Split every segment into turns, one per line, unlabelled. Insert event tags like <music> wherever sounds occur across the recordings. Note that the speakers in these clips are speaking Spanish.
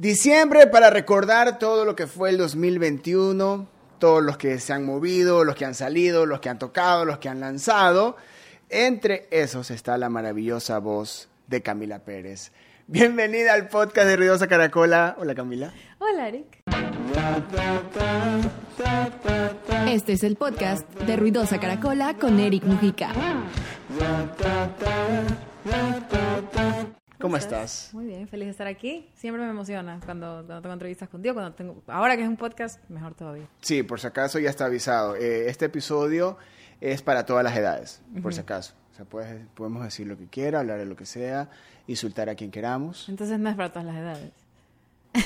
Diciembre para recordar todo lo que fue el 2021, todos los que se han movido, los que han salido, los que han tocado, los que han lanzado. Entre esos está la maravillosa voz de Camila Pérez. Bienvenida al podcast de Ruidosa Caracola. Hola Camila.
Hola Eric. Este es el podcast de Ruidosa Caracola con Eric Mujica.
¿Cómo estás?
Muy bien, feliz de estar aquí. Siempre me emociona cuando, tengo entrevistas contigo, cuando tengo, ahora que es un podcast, mejor todavía.
Sí, por si acaso ya está avisado. Eh, este episodio es para todas las edades, por si acaso. O sea, podemos decir lo que quiera, hablar de lo que sea, insultar a quien queramos.
Entonces no es para todas las edades.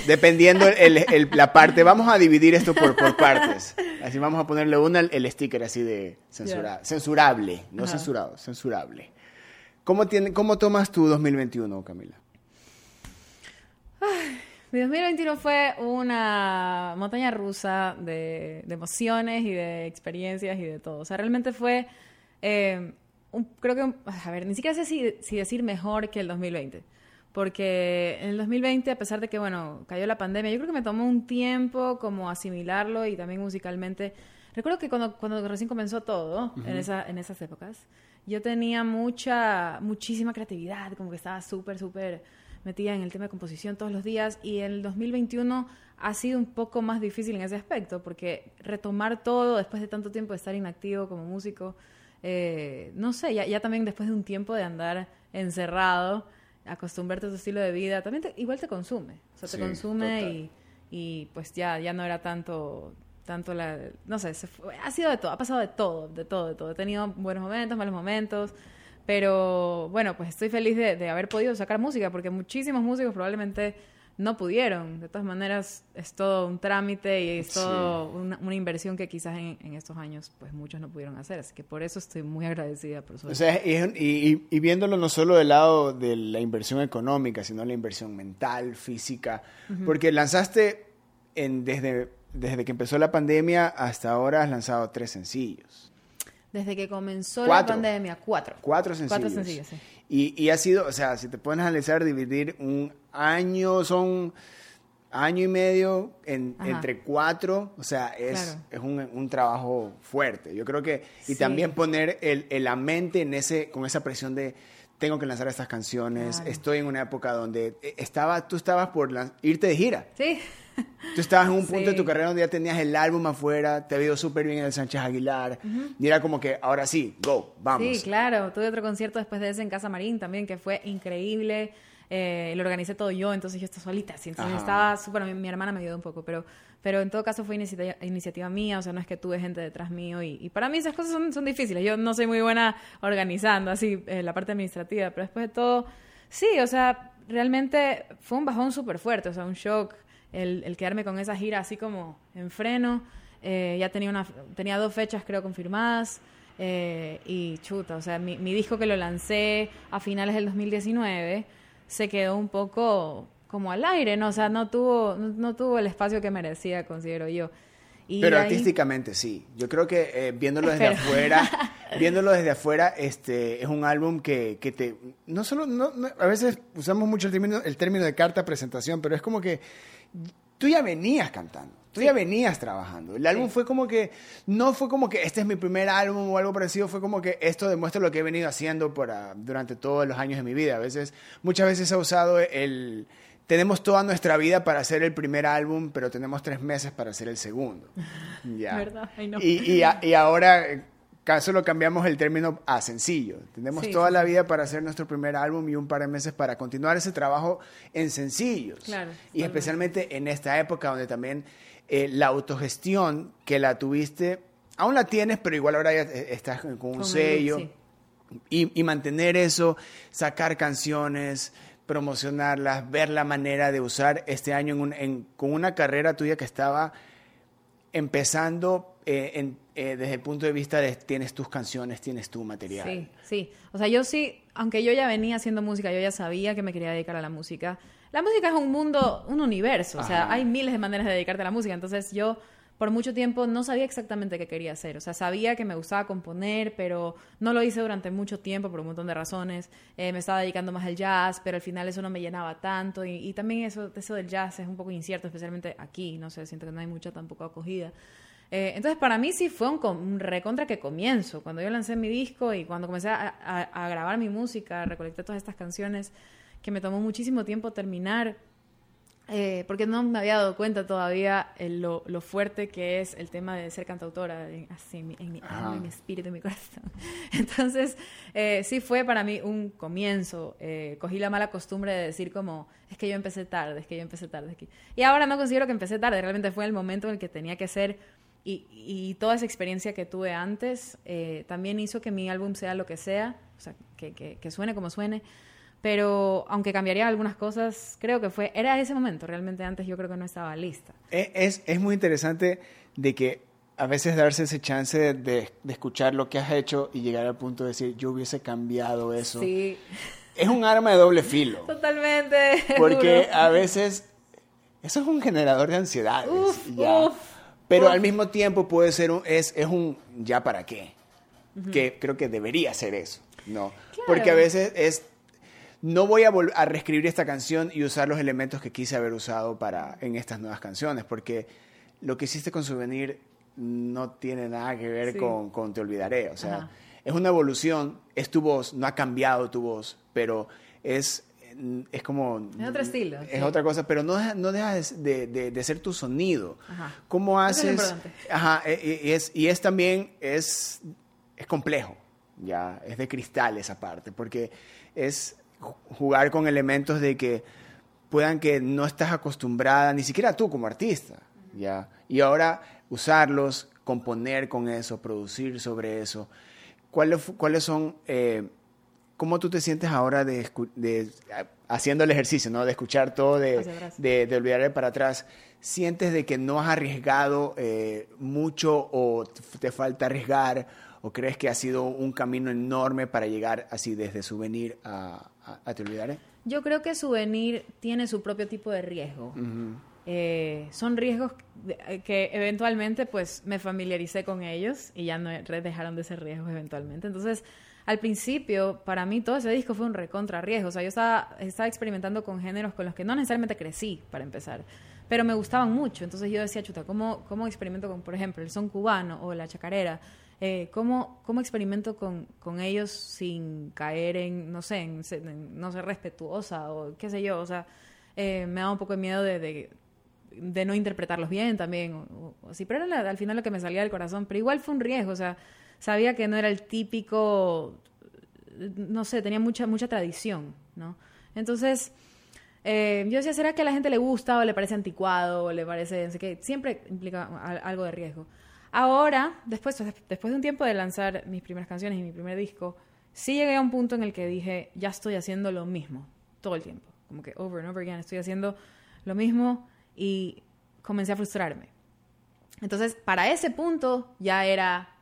Dependiendo el, la parte, <laughs> vamos a dividir esto por, por partes. Así vamos a ponerle una el sticker así de censura, censurable, no censurado, censurable. ¿Cómo, tiene, ¿Cómo tomas tu 2021, Camila?
mi 2021 fue una montaña rusa de, emociones y de experiencias y de todo. O sea, realmente fue, eh, creo que, a ver, ni siquiera sé si, si, decir mejor que el 2020. Porque en el 2020, a pesar de que, bueno, cayó la pandemia, yo creo que me tomó un tiempo como asimilarlo y también musicalmente. Recuerdo que cuando, cuando recién comenzó todo, en, esa, en esas épocas, yo tenía mucha, muchísima creatividad, como que estaba súper, súper metida en el tema de composición todos los días y el 2021 ha sido un poco más difícil en ese aspecto porque retomar todo después de tanto tiempo de estar inactivo como músico, eh, no sé, ya, ya, también después de un tiempo de andar encerrado, acostumbrarte a tu estilo de vida, también igual te consume, o sea, te consume y, y, pues ya, ya no era tanto tanto la, no sé, ha sido de todo, ha pasado de todo, de todo, de todo. He tenido buenos momentos, malos momentos, pero bueno, pues estoy feliz de, haber podido sacar música, porque muchísimos músicos probablemente no pudieron. De todas maneras, es todo un trámite y es todo una, inversión que quizás en, estos años, pues muchos no pudieron hacer. Así que por eso estoy muy agradecida por eso.
O sea, y, y, viéndolo no solo del lado de la inversión económica, sino la inversión mental, física, porque lanzaste en, desde desde que empezó la pandemia hasta ahora has lanzado tres sencillos.
Desde que comenzó la pandemia, cuatro.
Cuatro sencillos. Cuatro sencillos, sí. Y, y ha sido, o sea, si te pones a analizar, dividir un año, son año y medio entre cuatro, o sea, es, es un, un, trabajo fuerte. Yo creo que, y también poner el, la mente en ese, con esa presión de tengo que lanzar estas canciones, estoy en una época donde eh, estaba, tú estabas por irte de gira.
Sí.
Tú estabas en un punto de tu carrera donde ya tenías el álbum afuera, te ha ido súper bien en el Sánchez Aguilar, y era como que, ahora sí, go, vamos.
Sí, claro, tuve otro concierto después de ese en Casa Marín también, que fue increíble, eh, lo organicé todo yo, entonces yo estaba solita, entonces estaba súper, mi, hermana me ayudó un poco, pero, pero en todo caso fue iniciativa, iniciativa mía, o sea, no es que tuve gente detrás mío, y, para mí esas cosas son, son, difíciles, yo no soy muy buena organizando así eh, la parte administrativa, pero después de todo, sí, o sea, realmente fue un bajón súper fuerte, o sea, un shock el, quedarme con esa gira así como en freno. Eh, ya tenía, una, tenía dos fechas creo confirmadas. Eh, y chuta, o sea, mi, disco que lo lancé a finales del 2019 se quedó un poco como al aire, ¿no? O sea, no tuvo, no, tuvo el espacio que merecía, considero yo.
Pero artísticamente sí. Yo creo que eh, viéndolo desde afuera, <laughs> viéndolo desde afuera, este es un álbum que, que te no solo no, a veces usamos mucho el término el término de carta presentación, pero es como que tú ya venías cantando, tú ya venías trabajando. El álbum fue como que, no fue como que este es mi primer álbum o algo parecido, fue como que esto demuestra lo que he venido haciendo por, durante todos los años de mi vida. A veces, muchas veces he usado el... Tenemos toda nuestra vida para hacer el primer álbum, pero tenemos tres meses para hacer el segundo. <laughs> Ya. ¿Verdad? y, y ahora caso lo cambiamos el término a sencillo. Tenemos toda la vida para hacer nuestro primer álbum y un par de meses para continuar ese trabajo en sencillos. y especialmente en esta época donde también eh, la autogestión que la tuviste, aún la tienes, pero igual ahora ya estás con un sello. y, mantener eso, sacar canciones, promocionarlas, ver la manera de usar este año con una carrera tuya que estaba empezando eh, en eh, desde el punto de vista de tienes tus canciones, tienes tu material.
Sí, sí. O sea, yo sí, aunque yo ya venía haciendo música, yo ya sabía que me quería dedicar a la música. La música es un mundo, un universo. O sea, hay miles de maneras de dedicarte a la música. Entonces yo por mucho tiempo no sabía exactamente qué quería hacer. O sea, sabía que me gustaba componer, pero no lo hice durante mucho tiempo por un montón de razones. Eh, me estaba dedicando más al jazz, pero al final eso no me llenaba tanto. Y, también eso, eso del jazz es un poco incierto, especialmente aquí. No sé, siento que no hay mucha tampoco acogida. Eh, entonces, para mí sí fue un, recontra que comienzo. Cuando yo lancé mi disco y cuando comencé a, grabar mi música, recolecté todas estas canciones que me tomó muchísimo tiempo terminar eh, porque no me había dado cuenta todavía lo, lo, fuerte que es el tema de ser cantautora, así en mi, en mi alma, en mi espíritu, en mi corazón. <laughs> Entonces, eh, sí fue para mí un comienzo. Eh, cogí la mala costumbre de decir como, es que yo empecé tarde, es que yo empecé tarde. Aquí. Y ahora no considero que empecé tarde, realmente fue el momento en el que tenía que ser y, y toda esa experiencia que tuve antes también hizo que mi álbum sea lo que sea, o sea, que, que, que suene como suene pero aunque cambiaría algunas cosas, creo que fue, era ese momento, realmente antes yo creo que no estaba lista.
E, es, es muy interesante de que a veces darse ese chance de, de, escuchar lo que has hecho y llegar al punto de decir, yo hubiese cambiado eso. Sí. Es un arma de doble filo.
Totalmente. <laughs>
Porque a veces eso es un generador de ansiedades. ya. Pero al mismo tiempo puede ser un, es, es un ya para qué. Que creo que debería ser eso. No. Porque a veces es no voy a, a reescribir esta canción y usar los elementos que quise haber usado para, en estas nuevas canciones, porque lo que hiciste con Souvenir no tiene nada que ver con, con, Te Olvidaré. O sea, es una evolución, es tu voz, no ha cambiado tu voz, pero es, es como...
Es otro estilo.
Es otra cosa, pero no, no deja de, de, ser tu sonido. Ajá. ¿Cómo haces? ajá, e, e, y, es, y es también, es, es complejo, ya, es de cristal esa parte, porque es jugar con elementos de que puedan que no estás acostumbrada, ni siquiera tú como artista, ¿ya? Y ahora usarlos, componer con eso, producir sobre eso. ¿Cuáles, cuáles son, eh, cómo tú te sientes ahora de, haciendo el ejercicio, ¿no? De escuchar todo, de, de, de olvidar para atrás. ¿Sientes de que no has arriesgado eh, mucho o te falta arriesgar? ¿O crees que ha sido un camino enorme para llegar así desde Souvenir a, a, Te Olvidaré?
Yo creo que Souvenir tiene su propio tipo de riesgo. Eh, son riesgos eh, que eventualmente pues me familiaricé con ellos y ya no dejaron de ser riesgos eventualmente. Entonces, al principio, para mí todo ese disco fue un recontra riesgo. O sea, yo estaba, experimentando con géneros con los que no necesariamente crecí, para empezar, pero me gustaban mucho. Entonces yo decía, chuta, ¿cómo, cómo experimento con, por ejemplo, el son cubano o la chacarera? Eh, ¿cómo, ¿cómo, experimento con, con, ellos sin caer en, no sé, en, no ser respetuosa o qué sé yo? O sea, eh, me da un poco de miedo de, de, no interpretarlos bien también. O, así, pero era al final lo que me salía del corazón. Pero igual fue un riesgo, o sea, sabía que no era el típico, no sé, tenía mucha, mucha tradición, ¿no? Entonces... Eh, yo decía, ¿será que a la gente le gusta o le parece anticuado o le parece, no sé qué? Siempre implica algo de riesgo. Ahora, después, después de un tiempo de lanzar mis primeras canciones y mi primer disco, sí llegué a un punto en el que dije, ya estoy haciendo lo mismo, todo el tiempo. Como que over and over again, estoy haciendo lo mismo y comencé a frustrarme. Entonces, para ese punto ya era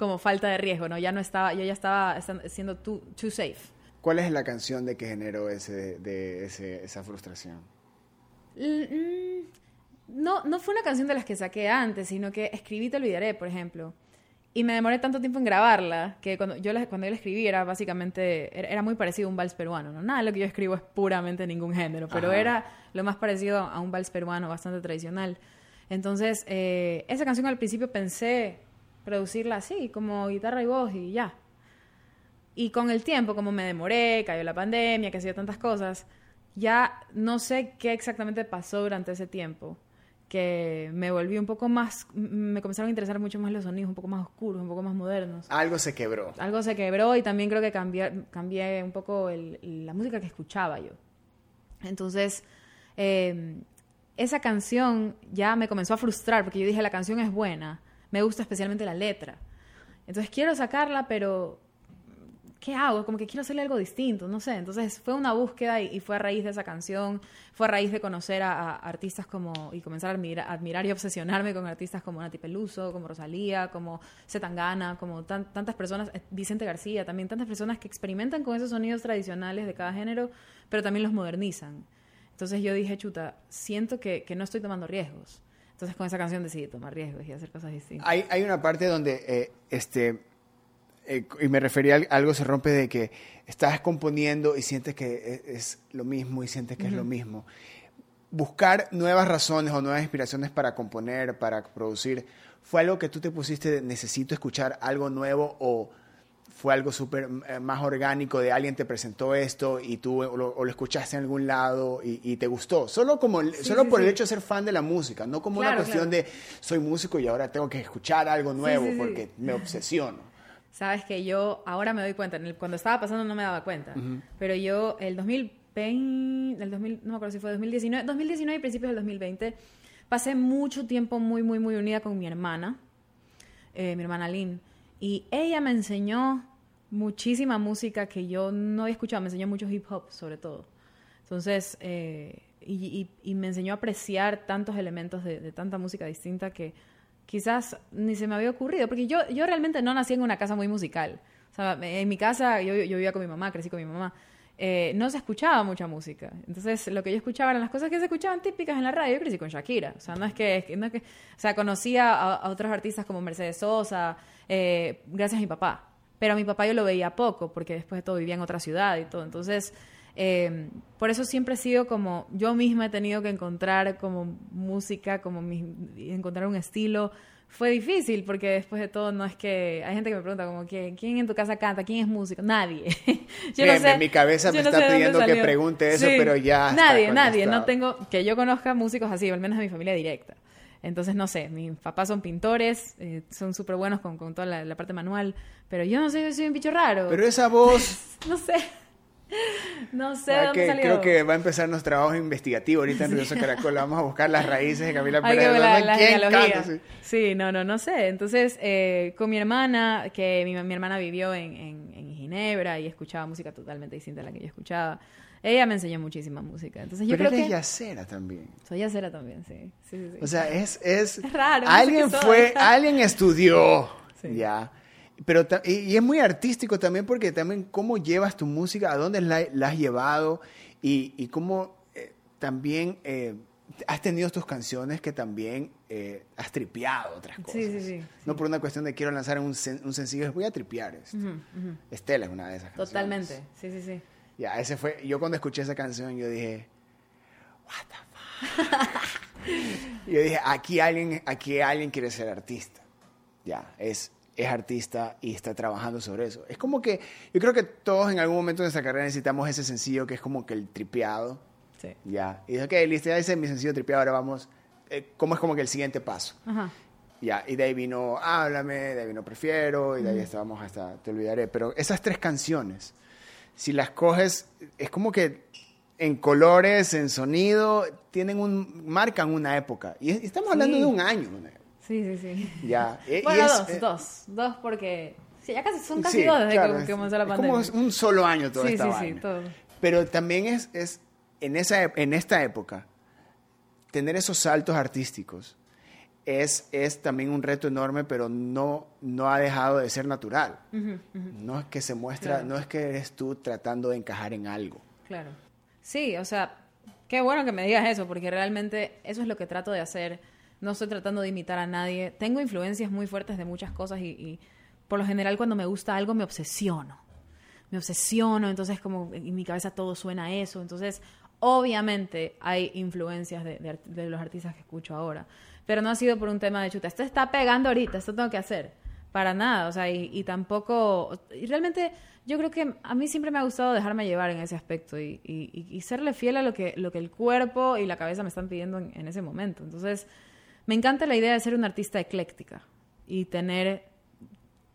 como falta de riesgo, ¿no? Ya no estaba, yo ya estaba siendo too, too safe.
¿Cuál es la canción de que generó ese, de esa frustración?
Mm, no, no fue una canción de las que saqué antes, sino que escribí Te Olvidaré, por ejemplo. Y me demoré tanto tiempo en grabarla que cuando yo la, cuando yo la escribí era básicamente, era, muy parecido a un vals peruano. ¿no? Nada de lo que yo escribo es puramente ningún género, pero era lo más parecido a un vals peruano bastante tradicional. Entonces, eh, esa canción al principio pensé producirla así, como guitarra y voz y ya. Y con el tiempo, como me demoré, cayó la pandemia, que hacía tantas cosas, ya no sé qué exactamente pasó durante ese tiempo que me volví un poco más, me comenzaron a interesar mucho más los sonidos, un poco más oscuros, un poco más modernos.
Algo se quebró.
Algo se quebró y también creo que cambié, cambié un poco la música que escuchaba yo. Entonces, em, esa canción ya me comenzó a frustrar porque yo dije, la canción es buena, me gusta especialmente la letra. Entonces quiero sacarla, pero ¿qué hago? Como que quiero hacerle algo distinto, no sé. Entonces fue una búsqueda y, fue a raíz de esa canción, fue a raíz de conocer a, artistas como, y comenzar a admirar, y obsesionarme con artistas como Nati Peluso, como Rosalía, como Zetangana, como tantas personas, eh, Vicente García, también tantas personas que experimentan con esos sonidos tradicionales de cada género, pero también los modernizan. Entonces yo dije, chuta, siento que, que no estoy tomando riesgos. Entonces con esa canción decidí tomar riesgos y hacer cosas distintas.
Hay, hay una parte donde, eh, este, eh, y me refería a algo se rompe de que estás componiendo y sientes que e, es, lo mismo y sientes que es lo mismo. Buscar nuevas razones o nuevas inspiraciones para componer, para producir, ¿fue algo que tú te pusiste de necesito escuchar algo nuevo o fue algo súper eh, más orgánico de alguien te presentó esto y tú o lo, escuchaste en algún lado y, te gustó. Solo, como, solo por el hecho de ser fan de la música, no como una cuestión de soy músico y ahora tengo que escuchar algo nuevo porque me obsesiono.
Sabes que yo ahora me doy cuenta, cuando estaba pasando no me daba cuenta, pero yo el 2020, el 2000, no me acuerdo si fue 2019, 2019 y principios del 2020, pasé mucho tiempo muy, muy, muy unida con mi hermana, eh, mi hermana Lynn, y ella me enseñó muchísima música que yo no había escuchado, me enseñó mucho hip hop sobre todo. Entonces, eh, y, me enseñó a apreciar tantos elementos de, tanta música distinta que quizás ni se me había ocurrido, porque yo, yo realmente no nací en una casa muy musical. O sea, en mi casa yo, yo vivía con mi mamá, crecí con mi mamá. Eh, no se escuchaba mucha música. Entonces, lo que yo escuchaba eran las cosas que se escuchaban típicas en la radio. Yo crecí con Shakira. O sea, no es que... No es que o sea, conocía a, a, otros artistas como Mercedes Sosa, eh, gracias a mi papá. Pero a mi papá yo lo veía poco, porque después de todo vivía en otra ciudad y todo. Entonces, eh, por eso siempre he sido como, yo misma he tenido que encontrar como música, como encontrar un estilo. Fue difícil porque después de todo no es que hay gente que me pregunta como quién en tu casa canta, quién es músico, nadie. <laughs>
yo no sé, mi cabeza me está pidiendo que pregunte eso, pero ya
nadie, nadie, no tengo que yo conozca músicos así, al menos de mi familia directa. Entonces, no sé, mis papás son pintores, eh, son súper buenos con, con toda la, parte manual, pero yo no sé, yo soy un bicho raro.
Pero esa voz... <laughs>
no sé. No sé ah, dónde salió.
Creo que va a empezar nuestro trabajo investigativo ahorita en Río Caracol. Vamos a buscar las raíces de Camila <laughs> Pérez.
La, ¿Quién canta? Sí. no, no, no sé. Entonces, eh, con mi hermana, que mi, mi hermana vivió en, en, en, Ginebra y escuchaba música totalmente distinta a la que yo escuchaba. Ella me enseñó muchísima música. Entonces yo
Pero
creo
eres
que...
yacera también.
Soy yacera también, sí. sí, sí,
O sea, es... Es,
raro.
Alguien fue, alguien estudió, ya. Pero, y, es muy artístico también porque también cómo llevas tu música, a dónde la, has llevado y, y cómo eh, también eh, has tenido tus canciones que también eh, has tripeado otras cosas.
Sí, sí, sí.
No por una cuestión de quiero lanzar un, un sencillo, voy a tripear esto. Estela es una de esas
canciones. Totalmente, sí, sí, sí.
Ya, ese fue. Yo cuando escuché esa canción, yo dije, What the fuck? <laughs> yo dije, aquí alguien, aquí alguien quiere ser artista. Ya, es, es artista y está trabajando sobre eso. Es como que yo creo que todos en algún momento de nuestra carrera necesitamos ese sencillo que es como que el tripeado.
Sí.
Ya. Y dije, ok, listo, ya hice mi sencillo tripeado, ahora vamos. Eh, ¿Cómo es como que el siguiente paso?
Ajá.
Ya, y de ahí vino Háblame, de ahí vino Prefiero, y de ahí estábamos hasta Te Olvidaré. Pero esas tres canciones si las coges, es como que en colores, en sonido, tienen un, marcan una época. Y estamos hablando de un año.
Sí, sí, sí.
Ya. <laughs>
E, bueno, dos, eh, dos, dos porque sí, ya casi son casi dos desde que, comenzó la pandemia.
Es como un solo año todo
sí,
esta
sí, Sí, todo.
Pero también es, es en, esa, en esta época, tener esos saltos artísticos es, es también un reto enorme, pero no, no ha dejado de ser natural. No es que se muestra, no es que eres tú tratando de encajar en algo.
Claro. Sí, o sea, qué bueno que me digas eso, porque realmente eso es lo que trato de hacer. No estoy tratando de imitar a nadie. Tengo influencias muy fuertes de muchas cosas y, y por lo general cuando me gusta algo me obsesiono. Me obsesiono, entonces como en mi cabeza todo suena a eso. Entonces, obviamente hay influencias de, de los artistas que escucho ahora pero no ha sido por un tema de chuta. Esto está pegando ahorita, esto tengo que hacer. Para nada, o sea, y, tampoco. Y realmente, yo creo que a mí siempre me ha gustado dejarme llevar en ese aspecto y, y, serle fiel a lo que, lo que el cuerpo y la cabeza me están pidiendo en, en ese momento. Entonces, me encanta la idea de ser una artista ecléctica y tener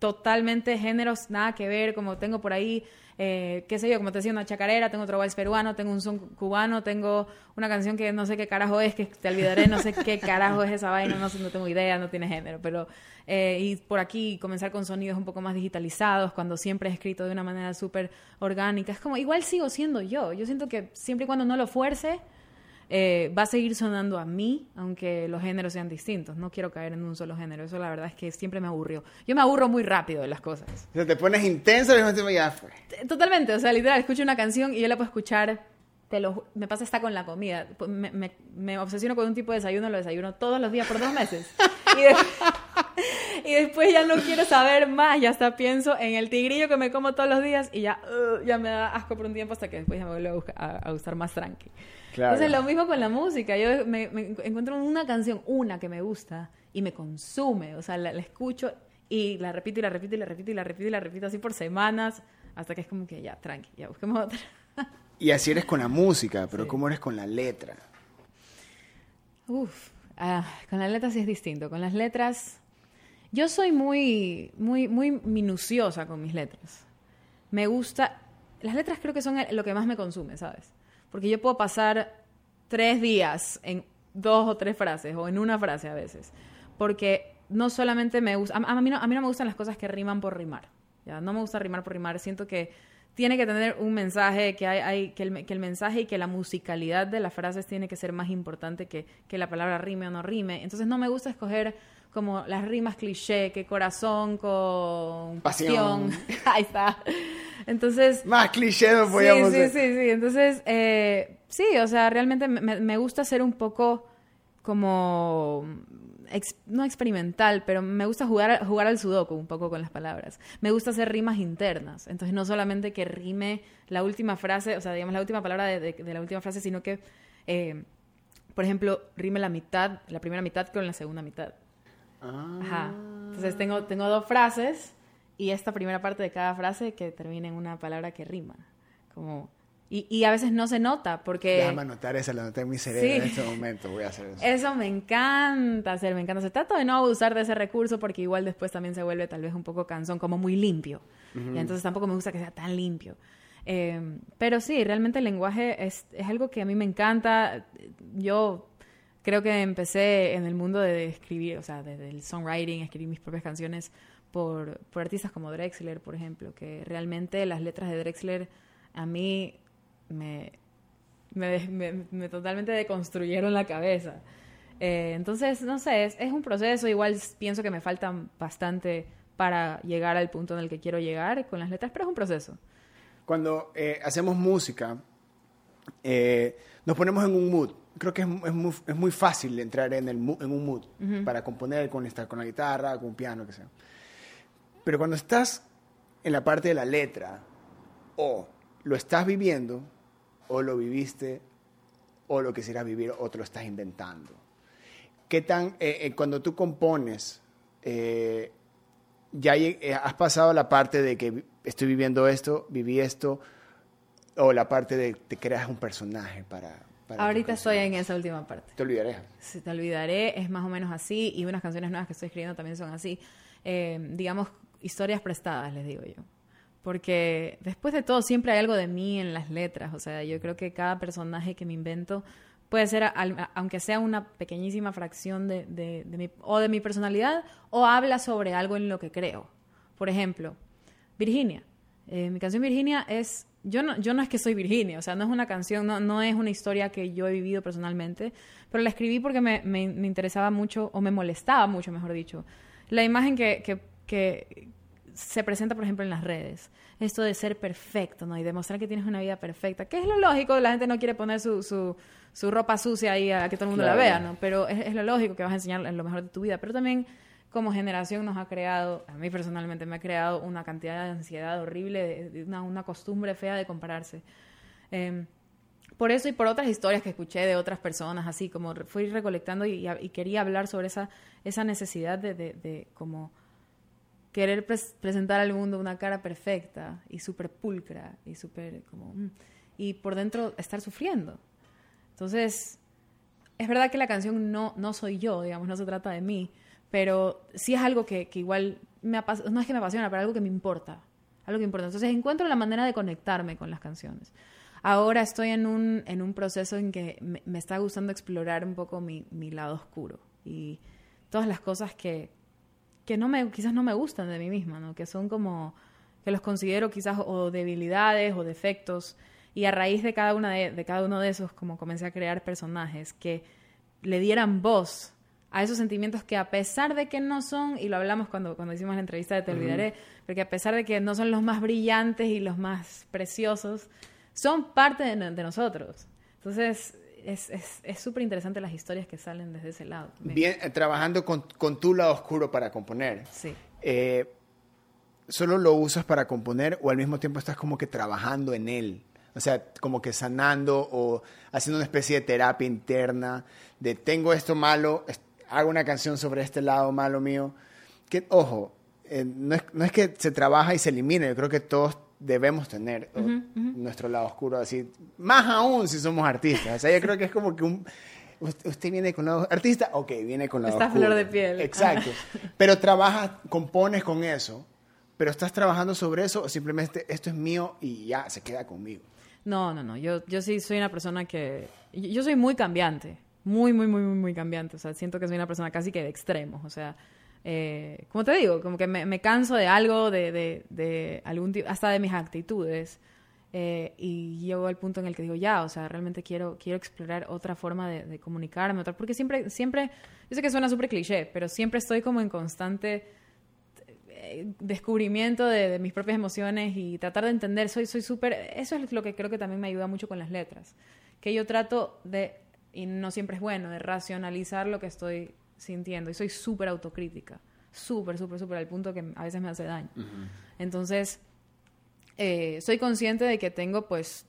totalmente géneros nada que ver, como tengo por ahí eh, qué sé yo, como te decía, una chacarera, tengo otro vals peruano, tengo un son cubano, tengo una canción que no sé qué carajo es, que te olvidaré, no sé qué carajo es esa vaina, no, sé, no tengo idea, no tiene género, pero eh, y por aquí comenzar con sonidos un poco más digitalizados, cuando siempre he escrito de una manera súper orgánica, es como, igual sigo siendo yo, yo siento que siempre y cuando no lo fuerce, eh, va a seguir sonando a mí, aunque los géneros sean distintos. No quiero caer en un solo género. Eso la verdad es que siempre me aburrió. Yo me aburro muy rápido de las cosas.
O sea, te pones intenso y ya fue.
Totalmente. O sea, literal, escucho una canción y yo la puedo escuchar te lo, me pasa hasta con la comida. Me, me, me, obsesiono con un tipo de desayuno, lo desayuno todos los días por dos meses. <laughs> Y, después ya no quiero saber más, ya hasta pienso en el tigrillo que me como todos los días y ya, uh, ya me da asco por un tiempo hasta que después ya me vuelve a, gustar más tranqui. Entonces lo mismo con la música, yo me, encuentro una canción, una que me gusta y me consume, o sea, la, escucho y la repito y la repito y la repito y la repito y la repito así por semanas hasta que es como que ya, tranqui, ya busquemos otra. <laughs>
Y así eres con la música, pero ¿cómo eres con la letra?
Uf, ah, con las letras sí es distinto. Con las letras, yo soy muy, muy, muy minuciosa con mis letras. Me gusta, las letras creo que son lo que más me consume, ¿sabes? Porque yo puedo pasar tres días en dos o tres frases o en una frase a veces. Porque no solamente me gusta, a, mí, no, me gustan las cosas que riman por rimar. ¿ya? No me gusta rimar por rimar. Siento que tiene que tener un mensaje, que, hay, el, que, el, mensaje y que la musicalidad de las frases tiene que ser más importante que, que la palabra rime o no rime. Entonces no me gusta escoger como las rimas cliché, que corazón con pasión. <laughs> Ahí está. Entonces...
Más cliché no podíamos
Sí, sí, sí, sí. Entonces, eh, sí, o sea, realmente me, me gusta ser un poco como no experimental, pero me gusta jugar, jugar al sudoku un poco con las palabras. Me gusta hacer rimas internas. Entonces, no solamente que rime la última frase, o sea, digamos la última palabra de, la última frase, sino que, eh, por ejemplo, rime la mitad, la primera mitad con la segunda mitad. Ah. Ajá. Entonces, tengo, tengo dos frases y esta primera parte de cada frase que termina en una palabra que rima. Como y, y, a veces no se nota porque...
Déjame anotar esa, la anoté en mi cerebro en este momento, voy a hacer eso.
Eso me encanta hacer, me encanta. Se trata de no abusar de ese recurso porque igual después también se vuelve tal vez un poco cansón, como muy limpio. y entonces tampoco me gusta que sea tan limpio. Eh, pero sí, realmente el lenguaje es, es algo que a mí me encanta. Yo creo que empecé en el mundo de escribir, o sea, del songwriting, escribir mis propias canciones por, por artistas como Drexler, por ejemplo, que realmente las letras de Drexler a mí me, me, totalmente deconstruyeron la cabeza. Eh, entonces, no sé, es, un proceso, igual pienso que me faltan bastante para llegar al punto en el que quiero llegar con las letras, pero es un proceso.
Cuando eh, hacemos música, eh, nos ponemos en un mood. Creo que es, muy, es muy, fácil entrar en, el, en un mood para componer con, esta, con la guitarra, con un piano, que sea. Pero cuando estás en la parte de la letra o lo estás viviendo, o lo viviste o lo quisieras vivir o te lo estás inventando. ¿Qué tan, eh, eh, cuando tú compones, eh, ya has pasado la parte de que estoy viviendo esto, viví esto, o la parte de te creas un personaje para...
Ahorita estoy en esa última parte.
Te olvidaré.
Sí, te olvidaré, es más o menos así, y unas canciones nuevas que estoy escribiendo también son así. digamos, historias prestadas, les digo yo porque después de todo siempre hay algo de mí en las letras, o sea, yo creo que cada personaje que me invento puede ser, aunque sea una pequeñísima fracción de, de, mi, o de mi personalidad, o habla sobre algo en lo que creo. Por ejemplo, Virginia. Eh, mi canción Virginia es, yo no, yo no es que soy Virginia, o sea, no es una canción, no, no es una historia que yo he vivido personalmente, pero la escribí porque me, me, interesaba mucho, o me molestaba mucho, mejor dicho, la imagen que, que, que se presenta, por ejemplo, en las redes. Esto de ser perfecto, ¿no? Y demostrar que tienes una vida perfecta. Que es lo lógico, la gente no quiere poner su, su, su ropa sucia ahí a que todo el mundo la vea, ¿no? Pero es, lo lógico que vas a enseñar lo mejor de tu vida. Pero también como generación nos ha creado, a mí personalmente me ha creado una cantidad de ansiedad horrible, una, una, costumbre fea de compararse. Em, por eso y por otras historias que escuché de otras personas, así como fui recolectando y, y quería hablar sobre esa, esa necesidad de, de, de como querer presentar al mundo una cara perfecta y súper pulcra y súper como... Mm, y por dentro estar sufriendo. Entonces, es verdad que la canción no, no soy yo, digamos, no se trata de mí, pero sí es algo que, igual me no es que me apasiona, pero algo que me importa, algo que importa. Entonces encuentro la manera de conectarme con las canciones. Ahora estoy en un, en un proceso en que me, me está gustando explorar un poco mi, mi lado oscuro y todas las cosas que, que no me, quizás no me gustan de mí misma, ¿no? Que son como, que los considero quizás o debilidades o defectos. Y a raíz de cada, una de, cada uno de esos, como comencé a crear personajes que le dieran voz a esos sentimientos que a pesar de que no son, y lo hablamos cuando, cuando hicimos la entrevista de Te Olvidaré, porque a pesar de que no son los más brillantes y los más preciosos, son parte de, nosotros. Entonces, es súper interesante las historias que salen desde ese lado.
Bien, eh, trabajando con, con, tu lado oscuro para componer.
Sí.
Eh, ¿Solo lo usas para componer o al mismo tiempo estás como que trabajando en él? O sea, como que sanando o haciendo una especie de terapia interna de tengo esto malo, hago una canción sobre este lado malo mío. Que, ojo, eh, no, es, no, es, que se trabaja y se elimine, yo creo que todos debemos tener nuestro lado oscuro así, más aún si somos artistas. O sea, yo creo que es como que un... Usted viene con lado artista, ok, viene con lado
Está
oscuro.
flor de piel.
Exacto. pero trabajas, compones con eso, pero estás trabajando sobre eso o simplemente esto es mío y ya se queda conmigo.
No, no, no. Yo, yo sí soy una persona que... Yo soy muy cambiante. Muy, muy, muy, muy, muy cambiante. O sea, siento que soy una persona casi que de extremos. O sea, eh, como te digo, como que me, canso de algo, de, de, de algún tipo, hasta de mis actitudes. Eh, y llego al punto en el que digo, ya, o sea, realmente quiero, quiero explorar otra forma de, comunicarme, otra, porque siempre, siempre, yo sé que suena súper cliché, pero siempre estoy como en constante eh, descubrimiento de, mis propias emociones y tratar de entender, soy soy súper, eso es lo que creo que también me ayuda mucho con las letras, que yo trato de, y no siempre es bueno, de racionalizar lo que estoy sintiendo. Y soy súper autocrítica. Súper, súper, súper, al punto que a veces me hace daño. Entonces, eh, soy consciente de que tengo, pues,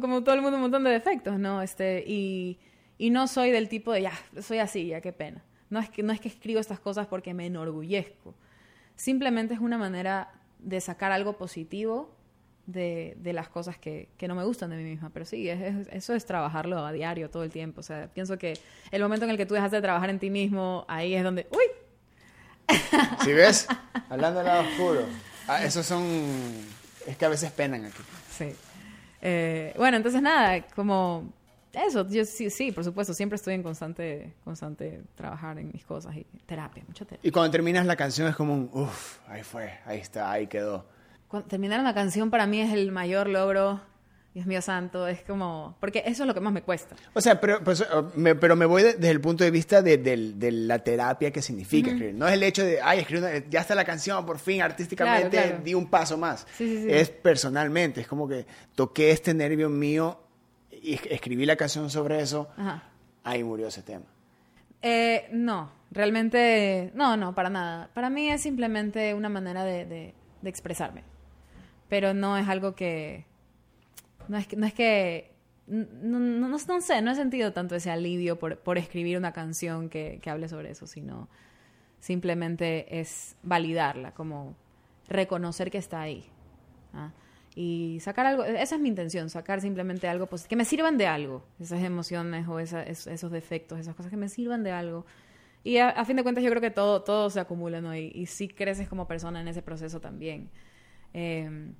como todo el mundo, un montón de defectos, ¿no? Este, y, y no soy del tipo de, ya, soy así, ya, qué pena. No es, que, no es que escribo estas cosas porque me enorgullezco. Simplemente es una manera de sacar algo positivo de, de las cosas que, que, no me gustan de mí misma. Pero sí, eso es trabajarlo a diario, todo el tiempo. O sea, pienso que el momento en el que tú dejas de trabajar en ti mismo, ahí es donde... ¡Uy! <laughs>
¿Sí ves? Hablando del lado oscuro. <laughs> Ah, esos son... Es que a veces penan aquí.
Sí. Eh, bueno, entonces nada, como eso, yo sí, sí, por supuesto, siempre estoy en constante, constante trabajar en mis cosas y terapia, mucha terapia.
Y cuando terminas la canción es como un, uff, ahí fue, ahí está, ahí quedó
terminar una canción para mí es el mayor logro. Dios mío santo, es como... Porque eso es lo que más me cuesta.
O sea, pero, pues, oh, me, pero me voy desde el punto de vista de, la terapia que significa escribir. No es el hecho de, ay, escribí ya está la canción, por fin, artísticamente di un paso más. Es personalmente, es como que toqué este nervio mío y escribí la canción sobre eso. Ahí murió ese tema.
Eh, no, realmente, no, no, para nada. Para mí es simplemente una manera de expresarme pero no es algo que... No es que... No, es que, no, no, no, sé, no he sentido tanto ese alivio por, por escribir una canción que, que hable sobre eso, sino simplemente es validarla, como reconocer que está ahí. ¿ah? Y sacar algo, esa es mi intención, sacar simplemente algo que me sirvan de algo, esas emociones o esos defectos, esas cosas que me sirvan de algo. Y a, fin de cuentas yo creo que todo, todo se acumula, ¿no? Y, y sí creces como persona en ese proceso también. Em,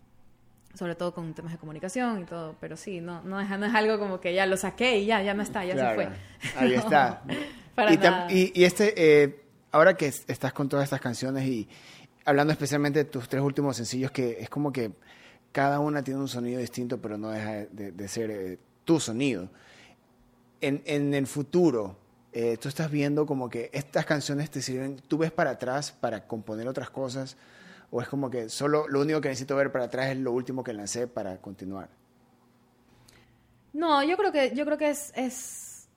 sobre todo con temas de comunicación y todo, pero sí, no, no, es, no es algo como que ya lo saqué y ya, ya no está, ya se fue.
Ahí <laughs> está. y, y, este, eh, ahora que estás con todas estas canciones y hablando especialmente de tus tres últimos sencillos, que es como que cada una tiene un sonido distinto, pero no deja de, ser eh, tu sonido. En, en el futuro, eh, tú estás viendo como que estas canciones te sirven, tú ves para atrás para componer otras cosas ¿O es como que solo lo único que necesito ver para atrás es lo último que lancé para continuar?
No, yo creo que, yo creo que es, es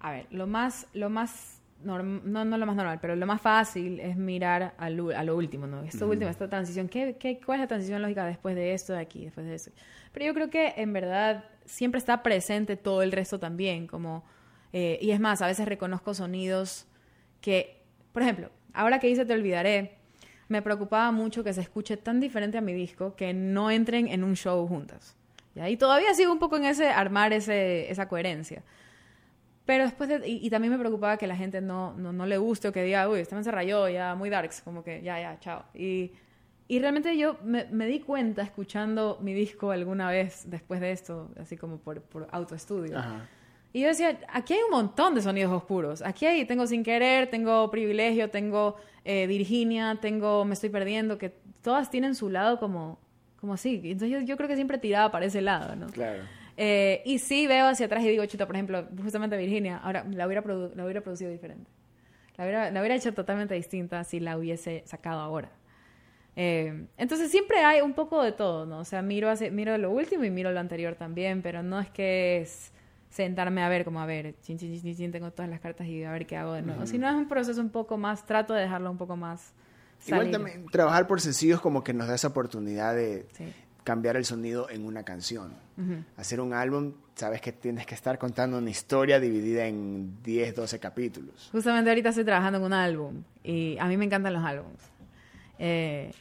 a ver, lo más, lo más no, no lo más normal, pero lo más fácil es mirar a lo, a lo último, ¿no? Esto último, esta transición, ¿qué, qué, cuál es la transición lógica después de esto, de aquí, después de eso? Pero yo creo que en verdad siempre está presente todo el resto también, como, eh, y es más, a veces reconozco sonidos que, por ejemplo, ahora que hice Te Olvidaré, me preocupaba mucho que se escuche tan diferente a mi disco que no entren en un show juntas. Y todavía sigo un poco en ese armar ese, esa coherencia. Pero después de, y, también me preocupaba que la gente no, no, le guste o que diga, uy, este me se ya muy darks, como que ya, ya, chao. Y, y realmente yo me, di cuenta escuchando mi disco alguna vez después de esto, así como por, por autoestudio. Y yo decía, aquí hay un montón de sonidos oscuros. Aquí hay, tengo Sin Querer, tengo Privilegio, tengo eh, Virginia, tengo Me Estoy Perdiendo, que todas tienen su lado como, como así. Entonces yo, creo que siempre tiraba para ese lado, ¿no?
Claro.
Eh, y sí veo hacia atrás y digo, chuta, por ejemplo, justamente Virginia, ahora la hubiera, la hubiera producido diferente. La hubiera, la hubiera hecho totalmente distinta si la hubiese sacado ahora. Eh, entonces siempre hay un poco de todo, ¿no? O sea, miro, hace, miro lo último y miro lo anterior también, pero no es que es sentarme a ver como a ver, chin, chin, chin, chin, tengo todas las cartas y a ver qué hago de nuevo. Si no es un proceso un poco más, trato de dejarlo un poco más.
Igual también trabajar por sencillos como que nos da esa oportunidad de cambiar el sonido en una canción. Hacer un álbum, sabes que tienes que estar contando una historia dividida en 10, 12 capítulos.
Justamente ahorita estoy trabajando en un álbum y a mí me encantan los álbumes. Eh,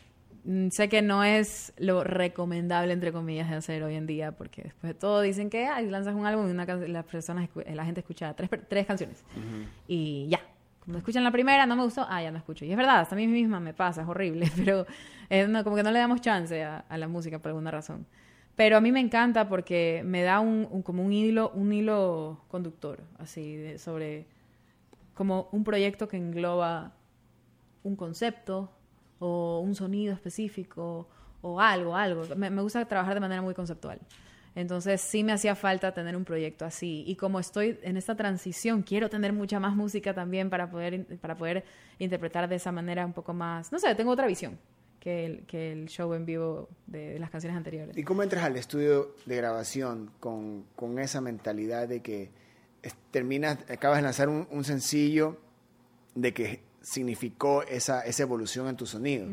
sé que no es lo recomendable, entre comillas, de hacer hoy en día, porque después de todo dicen que ay, lanzas un álbum y una las personas, la gente escucha tres, tres canciones. Y ya. Cuando escuchan la primera, no me gustó, ah, ya no escucho. Y es verdad, hasta a mí misma me pasa, es horrible, <laughs> pero como que no le damos chance a, la música por alguna razón. Pero a mí me encanta porque me da un, como un hilo, un hilo conductor, así, sobre como un proyecto que engloba un concepto, o un sonido específico o algo, algo. Me, gusta trabajar de manera muy conceptual. Entonces sí me hacía falta tener un proyecto así. Y como estoy en esta transición, quiero tener mucha más música también para poder, para poder interpretar de esa manera un poco más... No sé, tengo otra visión que el, que el show en vivo de, las canciones anteriores.
¿Y cómo entras al estudio de grabación con, esa mentalidad de que terminas, acabas de lanzar un sencillo de que significó esa, esa evolución en tu sonido.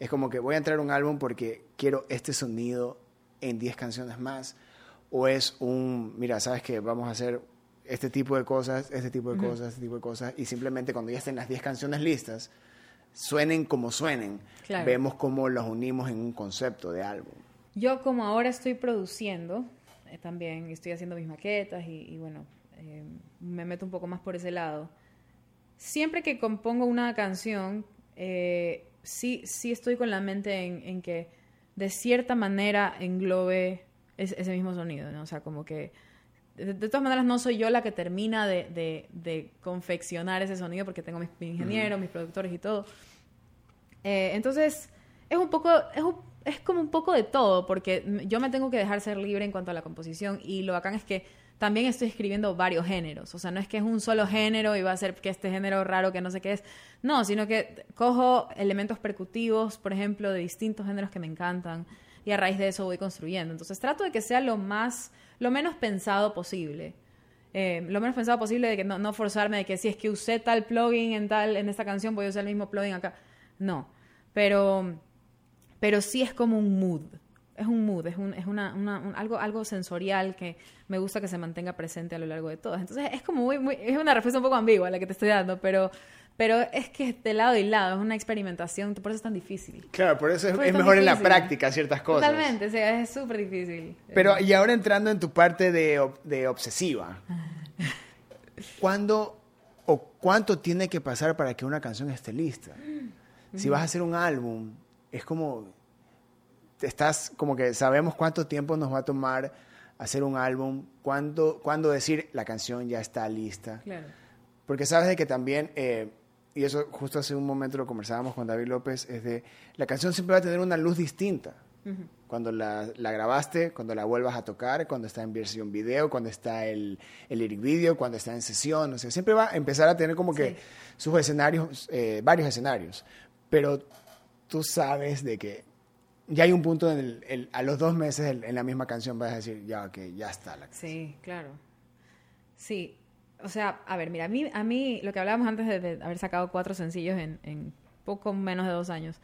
Es como que voy a entrar a un álbum porque quiero este sonido en 10 canciones más. O es un, mira, sabes que vamos a hacer este tipo de cosas, este tipo de cosas, este tipo de cosas. Y simplemente cuando ya estén las 10 canciones listas, suenen como suenen, vemos cómo los unimos en un concepto de álbum.
Yo como ahora estoy produciendo, eh, también estoy haciendo mis maquetas y, bueno, eh, me meto un poco más por ese lado siempre que compongo una canción, eh, sí, sí estoy con la mente en, que de cierta manera englobe ese mismo sonido, ¿no? O sea, como que de, todas maneras no soy yo la que termina de, confeccionar ese sonido porque tengo mis, ingenieros, mis productores y todo. Eh, entonces, es un poco, es, es como un poco de todo porque yo me tengo que dejar ser libre en cuanto a la composición y lo bacán es que también estoy escribiendo varios géneros. O sea, no es que es un solo género y va a ser que este género raro que no sé qué es. No, sino que cojo elementos percutivos, por ejemplo, de distintos géneros que me encantan y a raíz de eso voy construyendo. Entonces trato de que sea lo más, lo menos pensado posible. Eh, lo menos pensado posible de que no, no, forzarme de que si es que usé tal plugin en tal, en esta canción voy a usar el mismo plugin acá. No. Pero, pero sí es como un mood es un mood, es, un, es una, algo, algo sensorial que me gusta que se mantenga presente a lo largo de todo. Entonces es como muy, muy, es una respuesta un poco ambigua la que te estoy dando, pero, pero es que de lado y lado, es una experimentación, por eso es tan difícil.
Claro, por eso es, mejor en la práctica ciertas cosas.
Totalmente, o sea, es súper difícil.
Pero, y ahora entrando en tu parte de, de obsesiva, <laughs> ¿cuándo o cuánto tiene que pasar para que una canción esté lista? Si vas a hacer un álbum, es como estás como que sabemos cuánto tiempo nos va a tomar hacer un álbum, cuándo, cuándo decir la canción ya está lista. Claro. Porque sabes de que también, eh, y eso justo hace un momento lo conversábamos con David López, es de la canción siempre va a tener una luz distinta. Cuando la, la, grabaste, cuando la vuelvas a tocar, cuando está en versión video, cuando está el, el lyric video, cuando está en sesión, o sea, siempre va a empezar a tener como que sus escenarios, eh, varios escenarios. Pero tú sabes de que ya hay un punto en el, a los dos meses en, la misma canción vas a decir, ya, que ya está la
canción. Sí, claro. Sí, o sea, a ver, mira, a mí, a mí lo que hablábamos antes de, haber sacado cuatro sencillos en, en, poco menos de dos años,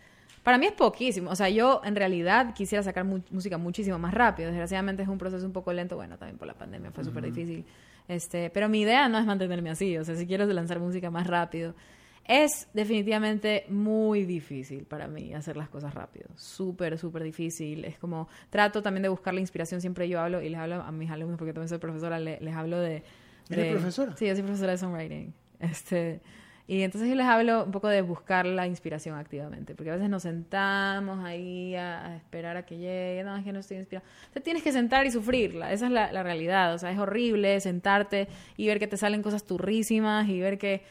para mí es poquísimo. O sea, yo en realidad quisiera sacar música muchísimo más rápido. Desgraciadamente es un proceso un poco lento. Bueno, también por la pandemia fue súper difícil. Este, pero mi idea no es mantenerme así. O sea, si quiero lanzar música más rápido. Es definitivamente muy difícil para mí hacer las cosas rápido. Súper, súper difícil. Es como, trato también de buscar la inspiración. Siempre yo hablo, y les hablo a mis alumnos, porque también soy profesora, les, hablo de...
¿Eres profesora?
Sí, yo soy profesora de songwriting. Este, y entonces yo les hablo un poco de buscar la inspiración activamente, porque a veces nos sentamos ahí a, esperar a que llegue, no, es que no estoy inspirado. Te tienes que sentar y sufrirla, esa es la, la realidad, o sea, es horrible sentarte y ver que te salen cosas turrísimas y ver que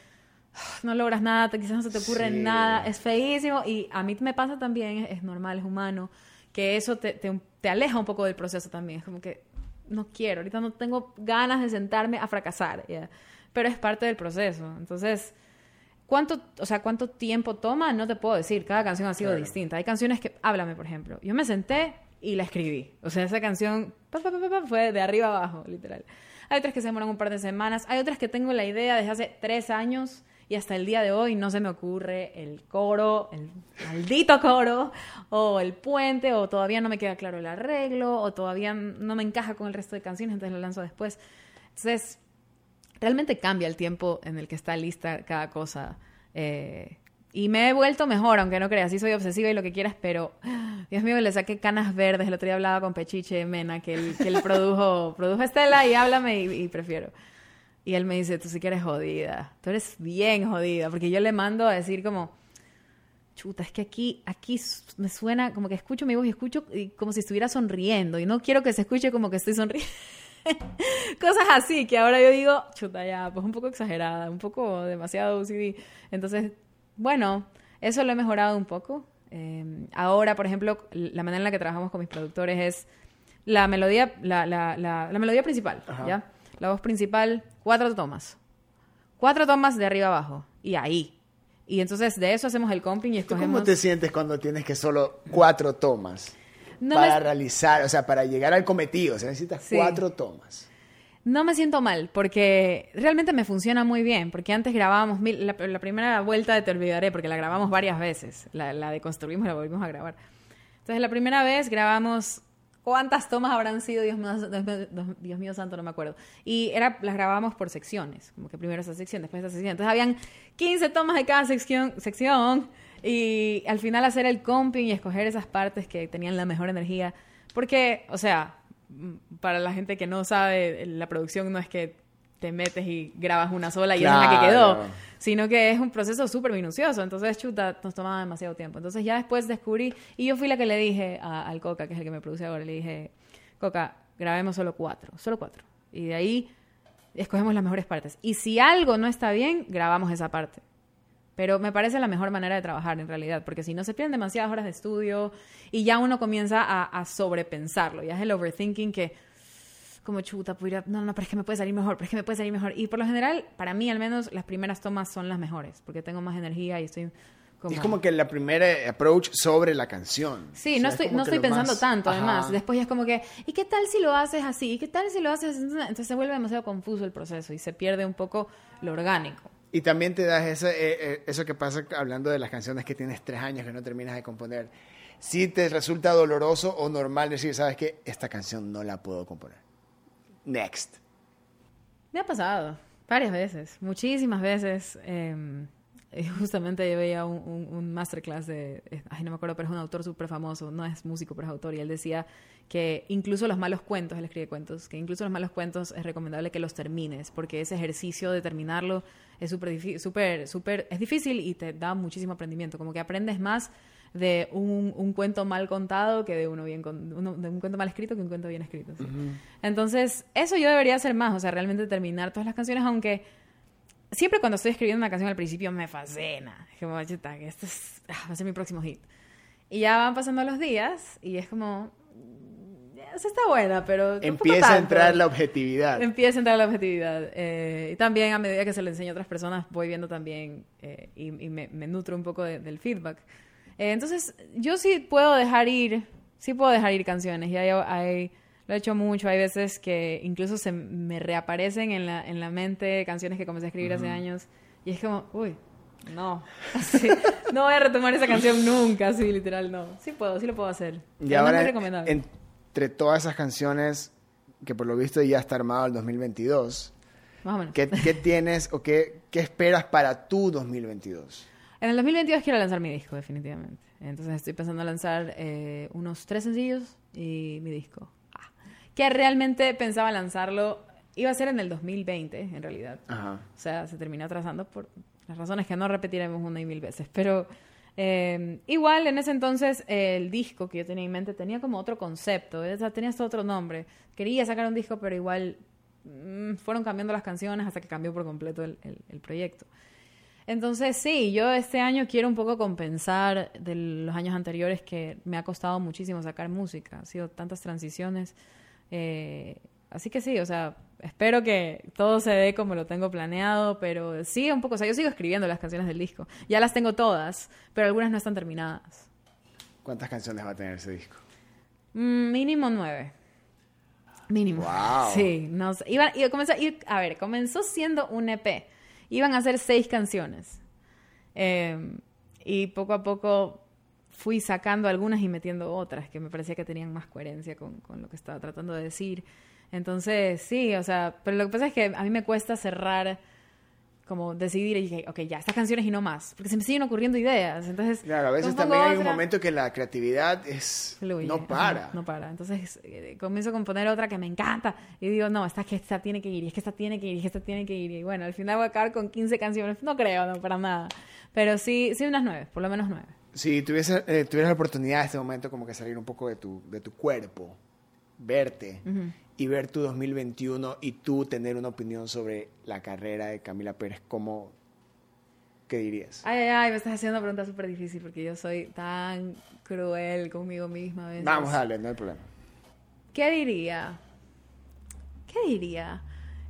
<sighs> no logras nada, quizás no se te ocurre nada, es feísimo y a mí me pasa también, es, normal, es humano, que eso te, te, aleja un poco del proceso también, es como que no quiero, ahorita no tengo ganas de sentarme a fracasar, pero es parte del proceso. Entonces, ¿Cuánto, o sea, ¿Cuánto tiempo toma? No te puedo decir. Cada canción ha sido distinta. Hay canciones que... Háblame, por ejemplo. Yo me senté y la escribí. O sea, esa canción fue de arriba abajo, literal. Hay otras que se demoran un par de semanas. Hay otras que tengo la idea desde hace tres años y hasta el día de hoy no se me ocurre el coro, el maldito coro, o el puente, o todavía no me queda claro el arreglo, o todavía no me encaja con el resto de canciones, entonces lo lanzo después. Entonces, realmente cambia el tiempo en el que está lista cada cosa. Eh, y me he vuelto mejor, aunque no creas, sí soy obsesiva y lo que quieras, pero Dios mío, le saqué canas verdes. El otro día hablaba con Pechiche Mena, que él, que produjo, produjo Estela y háblame y, prefiero. Y él me dice, tú sí que eres jodida, tú eres bien jodida, porque yo le mando a decir como, chuta, es que aquí, aquí me suena como que escucho mi voz y escucho como si estuviera sonriendo y no quiero que se escuche como que estoy sonriendo. <laughs> Cosas así que ahora yo digo, chuta, ya, pues un poco exagerada, un poco demasiado OCD. Entonces, bueno, eso lo he mejorado un poco. Em, ahora, por ejemplo, la manera en la que trabajamos con mis productores es la melodía, la, la, la, melodía principal, ¿ya? La voz principal, cuatro tomas. Cuatro tomas de arriba abajo. Y ahí. Y entonces de eso hacemos el comping y escogemos...
¿Cómo te sientes cuando tienes que solo cuatro tomas? para realizar, o sea, para llegar al cometido, o sea, necesitas cuatro tomas.
No me siento mal, porque realmente me funciona muy bien, porque antes grabábamos, la, primera vuelta de Te Olvidaré, porque la grabamos varias veces, la, la deconstruimos y la volvimos a grabar. Entonces, la primera vez grabamos, ¿cuántas tomas habrán sido? Dios mío, Dios mío santo, no me acuerdo. Y era, las grabábamos por secciones, como que primero esa sección, después esa sección. Entonces, habían 15 tomas de cada sección, sección y al final hacer el comping y escoger esas partes que tenían la mejor energía. Porque, o sea, para la gente que no sabe, la producción no es que te metes y grabas una sola y es la que quedó, sino que es un proceso súper minucioso. Entonces, chuta, nos tomaba demasiado tiempo. Entonces, ya después descubrí, y yo fui la que le dije al Coca, que es el que me produce ahora, le dije, Coca, grabemos solo cuatro, solo cuatro. Y de ahí escogemos las mejores partes. Y si algo no está bien, grabamos esa parte. Pero me parece la mejor manera de trabajar en realidad, porque si no se pierden demasiadas horas de estudio y ya uno comienza a, sobrepensarlo, ya es el overthinking que como chuta, pudiera, no, no, pero es que me puede salir mejor, pero es que me puede salir mejor. Y por lo general, para mí al menos, las primeras tomas son las mejores, porque tengo más energía y estoy...
Como... Es como que la primera approach sobre la canción.
Sí, no estoy, no estoy pensando tanto, además. Después ya es como que, ¿y qué tal si lo haces así? ¿Y qué tal si lo haces así? Entonces se vuelve demasiado confuso el proceso y se pierde un poco lo orgánico.
Y también te das ese, eh, eh, eso que pasa hablando de las canciones que tienes tres años que no terminas de componer. Si te resulta doloroso o normal decir, ¿sabes qué? Esta canción no la puedo componer. Next.
Me ha pasado varias veces, muchísimas veces. Em, justamente yo veía un, un, masterclass de, ay, no me acuerdo, pero es un autor súper famoso, no es músico, pero es autor, y él decía que incluso los malos cuentos, él escribe cuentos, que incluso los malos cuentos es recomendable que los termines, porque ese ejercicio de terminarlo es súper, súper, súper, es difícil y te da muchísimo aprendimiento, como que aprendes más de un, un cuento mal contado que de uno bien uno, de un cuento mal escrito que un cuento bien escrito. Entonces, eso yo debería hacer más, o sea, realmente terminar todas las canciones, aunque siempre cuando estoy escribiendo una canción al principio me fascina. Es como, chuta, que esto es, ah, va a ser mi próximo hit. Y ya van pasando los días y es como, esa está buena, pero...
Empieza a entrar la objetividad.
Empieza a entrar la objetividad. Eh, y también a medida que se le enseña a otras personas, voy viendo también eh, y, me, nutro un poco del feedback. Eh, entonces, yo sí puedo dejar ir, sí puedo dejar ir canciones. Y hay, lo he hecho mucho. Hay veces que incluso se me reaparecen en la, en la mente canciones que comencé a escribir hace años. Y es como, uy, no, <laughs> no voy a retomar esa canción nunca, así literal, no. Sí puedo, sí lo puedo hacer.
Y ahora, recomendable entre todas esas canciones, que por lo visto ya está armado el 2022,
más o menos.
¿qué, tienes o qué, qué esperas para tu 2022?
En el 2022 quiero lanzar mi disco, definitivamente. Entonces estoy pensando en lanzar eh, unos tres sencillos y mi disco. Ah, que realmente pensaba lanzarlo, iba a ser en el 2020, en realidad. O sea, se terminó atrasando por las razones que no repetiremos una y mil veces. Pero Em, igual en ese entonces el disco que yo tenía en mente tenía como otro concepto, tenía hasta otro nombre. Quería sacar un disco, pero igual mm, fueron cambiando las canciones hasta que cambió por completo el, proyecto. Entonces sí, yo este año quiero un poco compensar de los años anteriores que me ha costado muchísimo sacar música. Ha sido tantas transiciones. Eh, así que sí, o sea, espero que todo se dé como lo tengo planeado, pero sí, un poco, o sea, yo sigo escribiendo las canciones del disco. Ya las tengo todas, pero algunas no están terminadas.
¿Cuántas canciones va a tener ese disco?
Mm, mínimo nueve. Mínimo.
Wow.
Sí, no sé. Iba, iba- comenzó, y- a ver, comenzó siendo un EP. Iban a ser seis canciones. Eh, y poco a poco fui sacando algunas y metiendo otras que me parecía que tenían más coherencia con, con lo que estaba tratando de decir. Entonces, sí, o sea, pero lo que pasa es que a mí me cuesta cerrar, como decidir y dije, ok, ya, estas canciones y no más, porque se me siguen ocurriendo ideas. Entonces,
Claro, a veces también hay un momento que la creatividad es
Fluye,
no
ajá,
para.
no para. Entonces eh, comienzo a componer otra que me encanta y digo, no, esta que esta tiene que ir, y es que esta tiene que ir, y es que esta tiene que ir. Y bueno, al final voy a acabar con 15 canciones. No creo, no, para nada. Pero sí, sí unas nueve, por lo menos nueve.
Si tuviese, eh, tuvieras la oportunidad en este momento como que salir un poco de tu, de tu cuerpo, verte y ver tu 2021 y tú tener una opinión sobre la carrera de Camila Pérez, ¿cómo, qué dirías?
Ay, ay, ay, me estás haciendo una pregunta súper difícil porque yo soy tan cruel conmigo misma a veces.
Vamos, dale, no hay problema.
¿Qué diría? ¿Qué diría?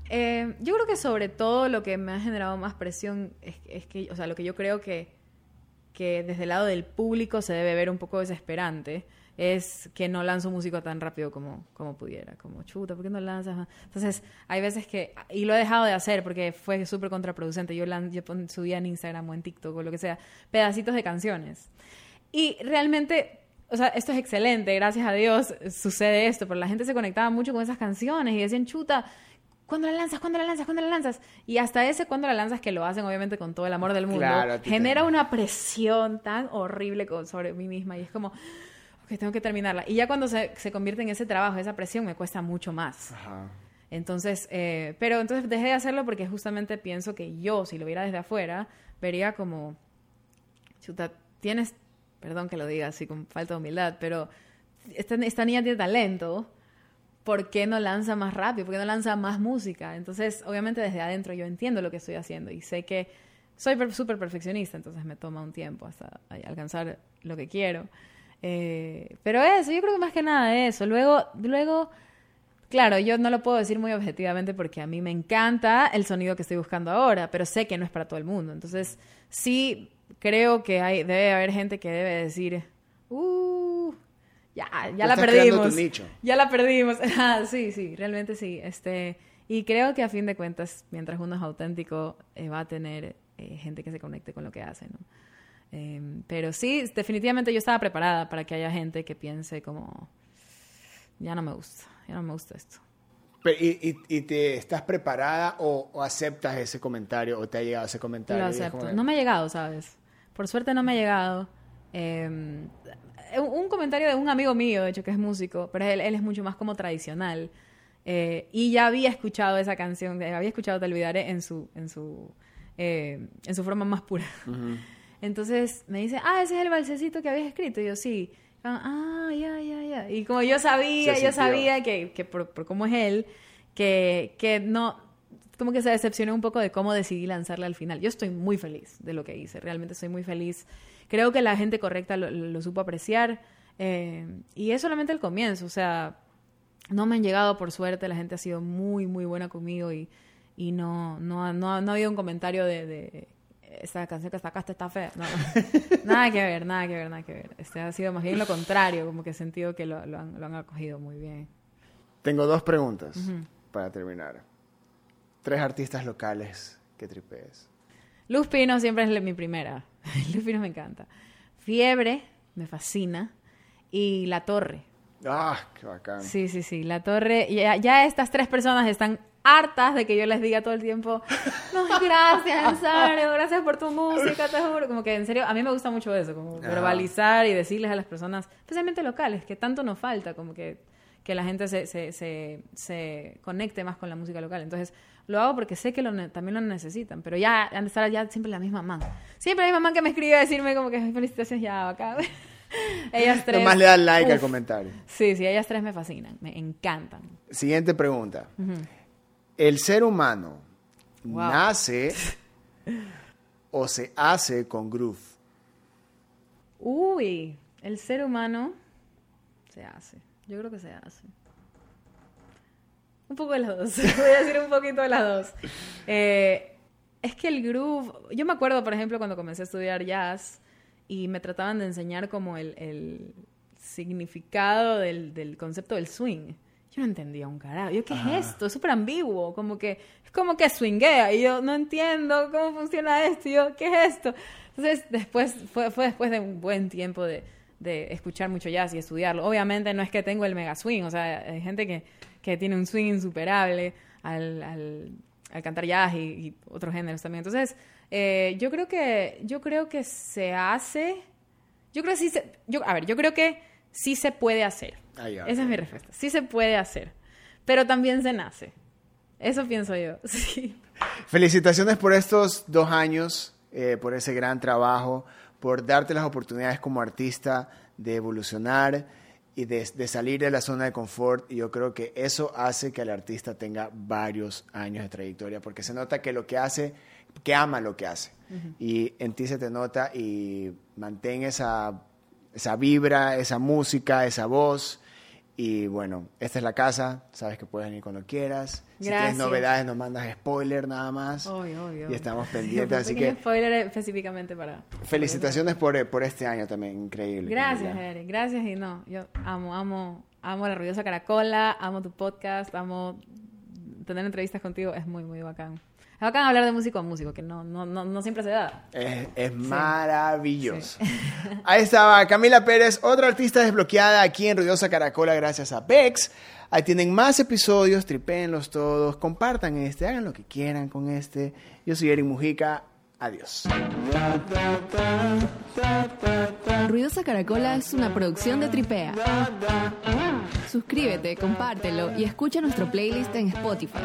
Eh, yo creo que sobre todo lo que me ha generado más presión es, es que, o sea, lo que yo creo que, que desde el lado del público se debe ver un poco desesperante es que no lanzo música tan rápido como, como pudiera, como chuta, ¿por qué no lanzas? Entonces, hay veces que, y lo he dejado de hacer porque fue súper contraproducente, yo, lan- yo subía en Instagram o en TikTok o lo que sea, pedacitos de canciones. Y realmente, o sea, esto es excelente, gracias a Dios sucede esto, pero la gente se conectaba mucho con esas canciones y decían, chuta, ¿cuándo la lanzas? ¿Cuándo la lanzas? ¿Cuándo la lanzas? Y hasta ese cuándo la lanzas, que lo hacen obviamente con todo el amor del mundo,
Claro,
genera una presión tan horrible con- sobre mí misma y es como, ok, tengo que terminarla. Y ya cuando se, se convierte en ese trabajo, esa presión me cuesta mucho más.
Ajá.
Entonces, eh, pero entonces dejé de hacerlo porque justamente pienso que yo, si lo viera desde afuera, vería como, chuta, tienes, perdón que lo diga así con falta de humildad, pero esta, esta niña tiene talento, ¿por qué no lanza más rápido? ¿Por qué no lanza más música? Entonces, obviamente desde adentro yo entiendo lo que estoy haciendo y sé que soy per- súper perfeccionista, entonces me toma un tiempo hasta alcanzar lo que quiero. Eh, pero eso, yo creo que más que nada eso. Luego, luego Claro, yo no lo puedo decir muy objetivamente porque a mí me encanta el sonido que estoy buscando ahora, pero sé que no es para todo el mundo. Entonces, sí creo que hay, debe haber gente que debe decir, uh, ya, ya la perdimos. Ya la perdimos. <laughs> Ah, sí, sí, realmente sí. Este, y creo que a fin de cuentas, mientras uno es auténtico, eh, va a tener eh, gente que se conecte con lo que hace, ¿no? Eh, pero sí, definitivamente yo estaba preparada para que haya gente que piense como, ya no me gusta, ya no me gusta esto.
Pero, ¿y, y, y te estás preparada o, o aceptas ese comentario o te ha llegado ese comentario?
Lo acepto.
como
No me ha llegado, ¿sabes? Por suerte no me ha llegado. Eh, un comentario de un amigo mío, de hecho, que es músico, pero él, él es mucho más como tradicional. Eh, y ya había escuchado esa canción, había escuchado Te olvidaré en su, en su, eh, en su forma más pura.
Ujú.
Entonces me dice, ah, ese es el balsecito que habías escrito. Y yo, sí. Ah, ya, ya, ya. Y como yo sabía, yo sabía que, que por, por cómo es él, que, que no, como que se decepcionó un poco de cómo decidí lanzarla al final. Yo estoy muy feliz de lo que hice, realmente estoy muy feliz. Creo que la gente correcta lo, lo supo apreciar. eh, y es solamente el comienzo, o sea, no me han llegado por suerte, la gente ha sido muy, muy buena conmigo y, y no, no, ha- no, ha- no ha habido un comentario de, de esta canción que sacaste está fea. No, <laughs> nada que ver, nada que ver, nada que ver. Este ha sido más bien lo contrario, como que he sentido que lo, lo han, lo han acogido muy bien.
Tengo dos preguntas para terminar. Tres artistas locales que tripees.
Luz Pino siempre es mi primera. <laughs> Luz Pino me encanta. Fiebre, me fascina. Y La Torre.
Ah, qué bacán.
Sí, sí, sí. La Torre. Ya, ya estas tres personas están hartas de que yo les diga todo el tiempo, no, <laughs> gracias, en serio, gracias por tu música, te juro. Como que en serio, a mí me gusta mucho eso, como
Ajá.
verbalizar y decirles a las personas, especialmente locales, que tanto nos falta, como que, que la gente se, se, se, se conecte más con la música local. Entonces, lo hago porque sé que lo también lo necesitan, pero ya han de estar ya siempre la misma man. Siempre la misma man que me escribe a decirme como que "Ay, felicitaciones ya acá. <laughs> ellas tres.
Nomás le das like al comentario.
Sí, sí, ellas tres me fascinan, me encantan.
Siguiente pregunta. ¿El ser humano
Wow.
nace <laughs> o se hace con groove?
Uy, el ser humano se hace. Yo creo que se hace. Un poco de las dos. <laughs> Voy a decir un poquito de las dos. Eh, es que el groove. Yo me acuerdo, por ejemplo, cuando comencé a estudiar jazz y me trataban de enseñar como el, el significado del, del, concepto del swing. Yo no entendía un carajo. Yo, ¿qué es esto? Es súper ambiguo. Como que, es como que swinguea. Y yo, no entiendo cómo funciona esto. Y yo, ¿qué es esto? Entonces, después, fue, fue después de un buen tiempo de, de escuchar mucho jazz y estudiarlo. Obviamente no es que tengo el mega swing. O sea, hay gente que, que tiene un swing insuperable al, al, al cantar jazz y, y, otros géneros también. Entonces, eh, yo creo que, yo creo que se hace. Yo creo que sí se, yo, a ver, yo creo que sí se puede hacer. Esa es mi respuesta. Sí se puede hacer. Pero también se nace. Eso pienso yo. <laughs> Sí.
Felicitaciones por estos dos años, eh, por ese gran trabajo, por darte las oportunidades como artista de evolucionar y de, de, salir de la zona de confort. Y yo creo que eso hace que el artista tenga varios años de trayectoria, porque se nota que lo que hace, que ama lo que hace. Uh -huh. Y en ti se te nota y mantén esa esa vibra, esa música, esa voz. Y bueno, esta es la casa, sabes que puedes venir cuando quieras. Si
Gracias.
tienes novedades, nos mandas spoiler nada más.
Obvio, obvio.
Y estamos <laughs> pendientes, así que...
spoiler específicamente para... <laughs>
Felicitaciones por, por este año también, increíble.
Gracias, Eric, gracias y no, yo amo, amo, amo la ruidosa caracola, amo tu podcast, amo tener entrevistas contigo, es muy, muy bacán. Es bacán hablar de músico a músico, que no, no, no, no siempre se da.
Es, maravilloso. Sí. <laughs> Ahí estaba Camila Pérez, otra artista desbloqueada aquí en Ruidosa Caracola gracias a Bex. Ahí tienen más episodios, tripéenlos todos, compartan este, hagan lo que quieran con este. Yo soy Eric Mujica, adiós.
Ruidosa Caracola es una producción de Tripea. Suscríbete, compártelo y escucha nuestro playlist en Spotify.